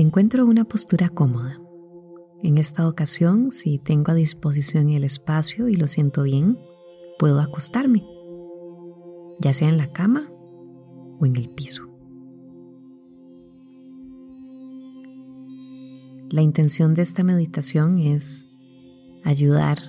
Encuentro una postura cómoda. En esta ocasión, si tengo a disposición el espacio y lo siento bien, puedo acostarme, ya sea en la cama o en el piso. La intención de esta meditación es ayudar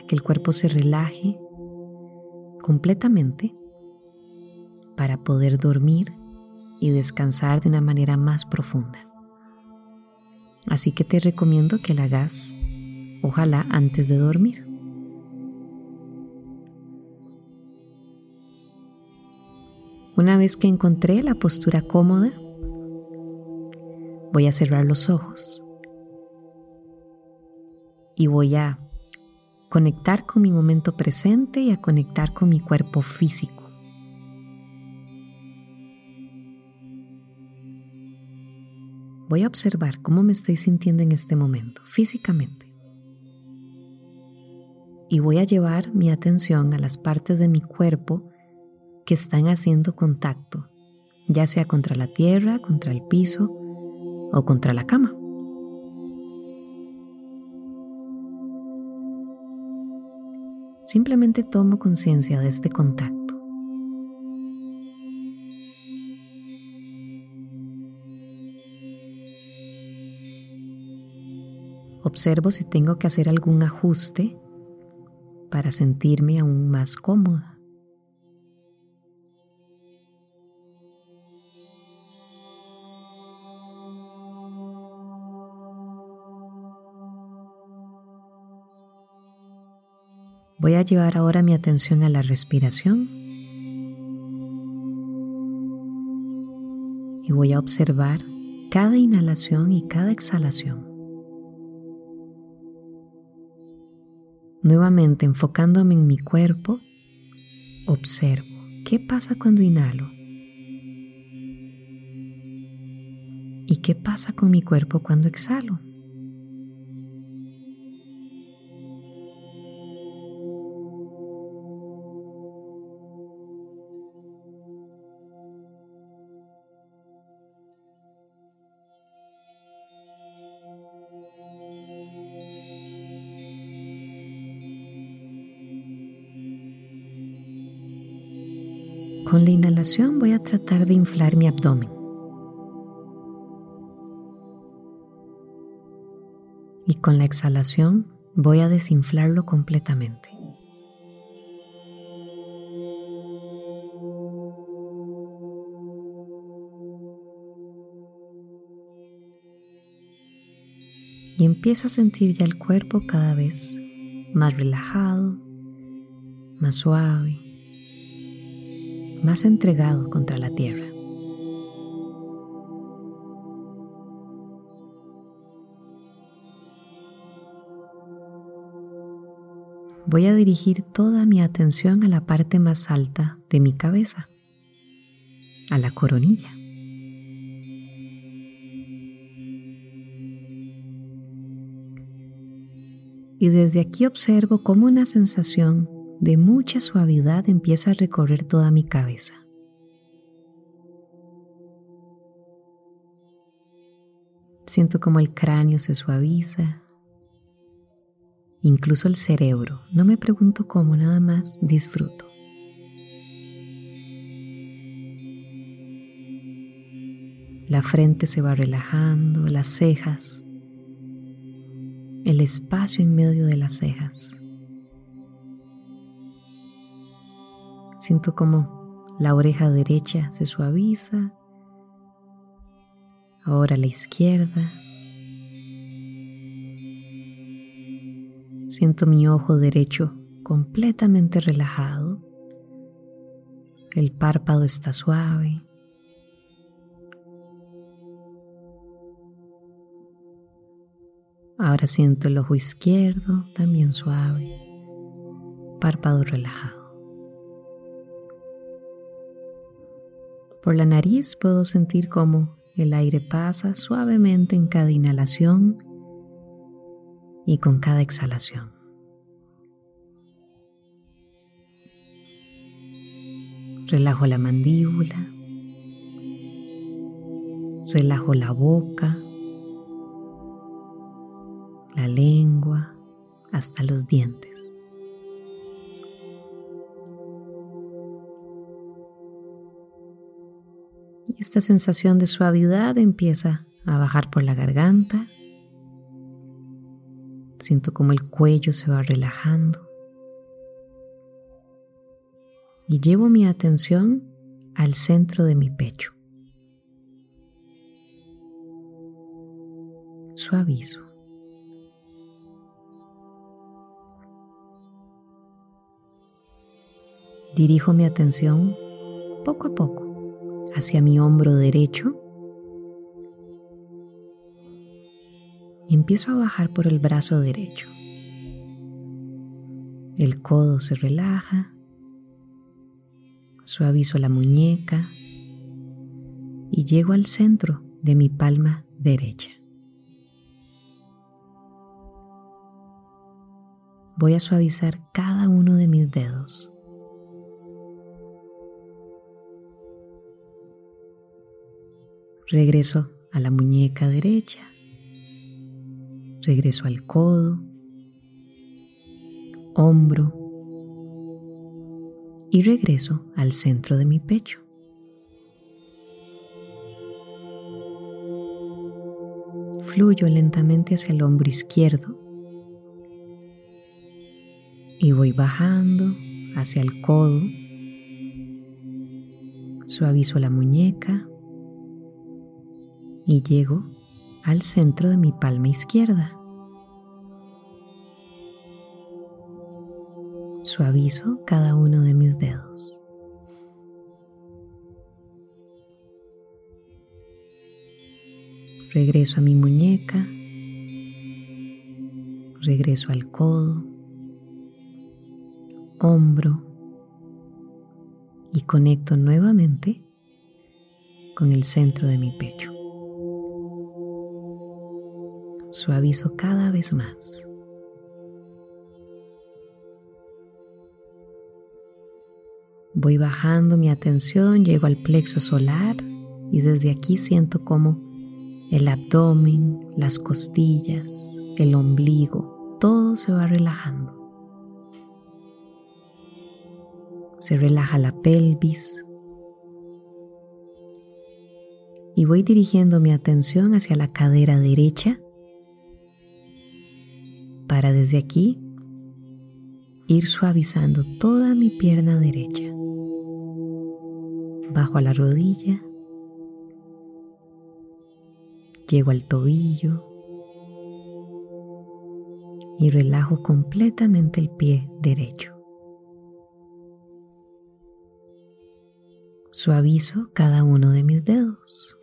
a que el cuerpo se relaje completamente para poder dormir y descansar de una manera más profunda. Así que te recomiendo que la hagas, ojalá antes de dormir. Una vez que encontré la postura cómoda, voy a cerrar los ojos y voy a conectar con mi momento presente y a conectar con mi cuerpo físico. Voy a observar cómo me estoy sintiendo en este momento, físicamente. Y voy a llevar mi atención a las partes de mi cuerpo que están haciendo contacto, ya sea contra la tierra, contra el piso o contra la cama. Simplemente tomo conciencia de este contacto. Observo si tengo que hacer algún ajuste para sentirme aún más cómoda. Voy a llevar ahora mi atención a la respiración y voy a observar cada inhalación y cada exhalación. Nuevamente enfocándome en mi cuerpo, observo qué pasa cuando inhalo y qué pasa con mi cuerpo cuando exhalo. Con la inhalación voy a tratar de inflar mi abdomen. Y con la exhalación voy a desinflarlo completamente. Y empiezo a sentir ya el cuerpo cada vez más relajado, más suave más entregado contra la tierra. Voy a dirigir toda mi atención a la parte más alta de mi cabeza, a la coronilla. Y desde aquí observo cómo una sensación de mucha suavidad empieza a recorrer toda mi cabeza. Siento como el cráneo se suaviza, incluso el cerebro. No me pregunto cómo, nada más disfruto. La frente se va relajando, las cejas, el espacio en medio de las cejas. Siento como la oreja derecha se suaviza, ahora la izquierda. Siento mi ojo derecho completamente relajado. El párpado está suave. Ahora siento el ojo izquierdo también suave. Párpado relajado. Por la nariz puedo sentir cómo el aire pasa suavemente en cada inhalación y con cada exhalación. Relajo la mandíbula. Relajo la boca, la lengua, hasta los dientes. Esta sensación de suavidad empieza a bajar por la garganta. Siento como el cuello se va relajando. Y llevo mi atención al centro de mi pecho. Suavizo. Dirijo mi atención poco a poco hacia mi hombro derecho y empiezo a bajar por el brazo derecho. El codo se relaja, suavizo la muñeca y llego al centro de mi palma derecha. Voy a suavizar cada uno de mis dedos. Regreso a la muñeca derecha. Regreso al codo, hombro y regreso al centro de mi pecho. Fluyo lentamente hacia el hombro izquierdo y voy bajando hacia el codo. Suavizo la muñeca y llego al centro de mi palma izquierda. Suavizo cada uno de mis dedos. Regreso a mi muñeca. Regreso al codo, hombro y conecto nuevamente con el centro de mi pecho suavizo cada vez más. Voy bajando mi atención, llego al plexo solar y desde aquí siento como el abdomen, las costillas, el ombligo, todo se va relajando. Se relaja la pelvis. Y voy dirigiendo mi atención hacia la cadera derecha para desde aquí ir suavizando toda mi pierna derecha, bajo a la rodilla, llego al tobillo y relajo completamente el pie derecho. Suavizo cada uno de mis dedos.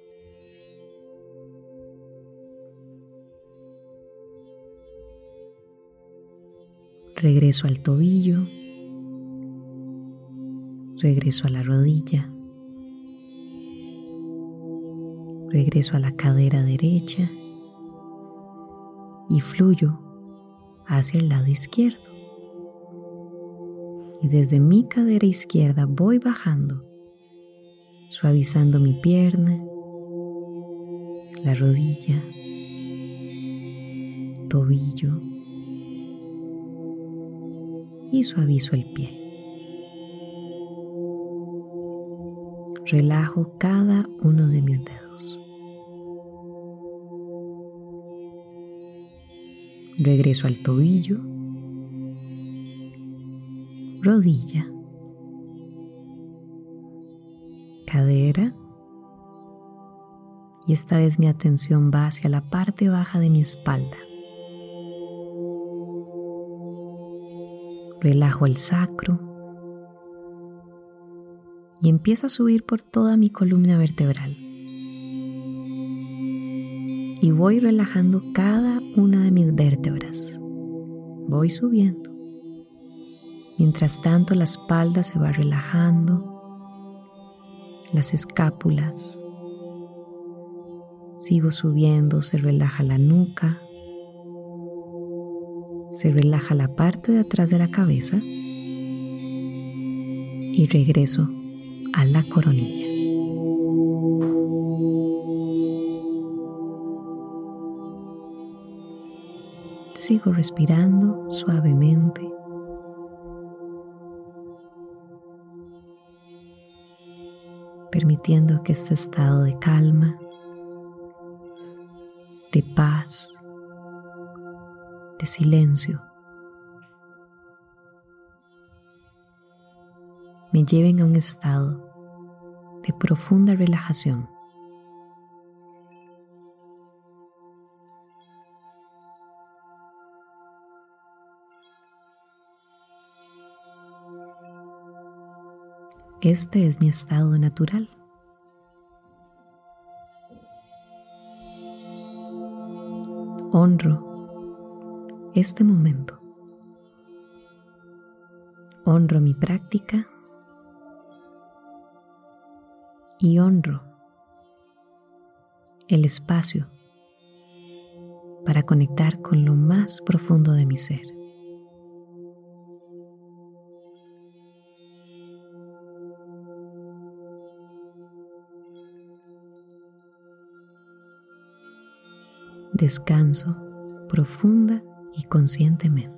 Regreso al tobillo, regreso a la rodilla, regreso a la cadera derecha. Y fluyo hacia el lado izquierdo. Y desde mi cadera izquierda voy bajando, suavizando mi pierna, la rodilla, tobillo, y suavizo el pie. Relajo cada uno de mis dedos. Regreso al tobillo, rodilla, cadera y esta vez mi atención va hacia la parte baja de mi espalda. Relajo el sacro y empiezo a subir por toda mi columna vertebral. Y voy relajando cada una de mis vértebras. Voy subiendo. Mientras tanto la espalda se va relajando, las escápulas. Sigo subiendo, se relaja la nuca, se relaja la parte de atrás de la cabeza y regreso a la coronilla. Sigo respirando suavemente. Permitiendo que este estado de calma, de paz, de silencio, me lleven a un estado de profunda relajación. Este es mi estado natural. Este momento. Honro mi práctica y honro el espacio para conectar con lo más profundo de mi ser. Descanso profunda y conscientemente.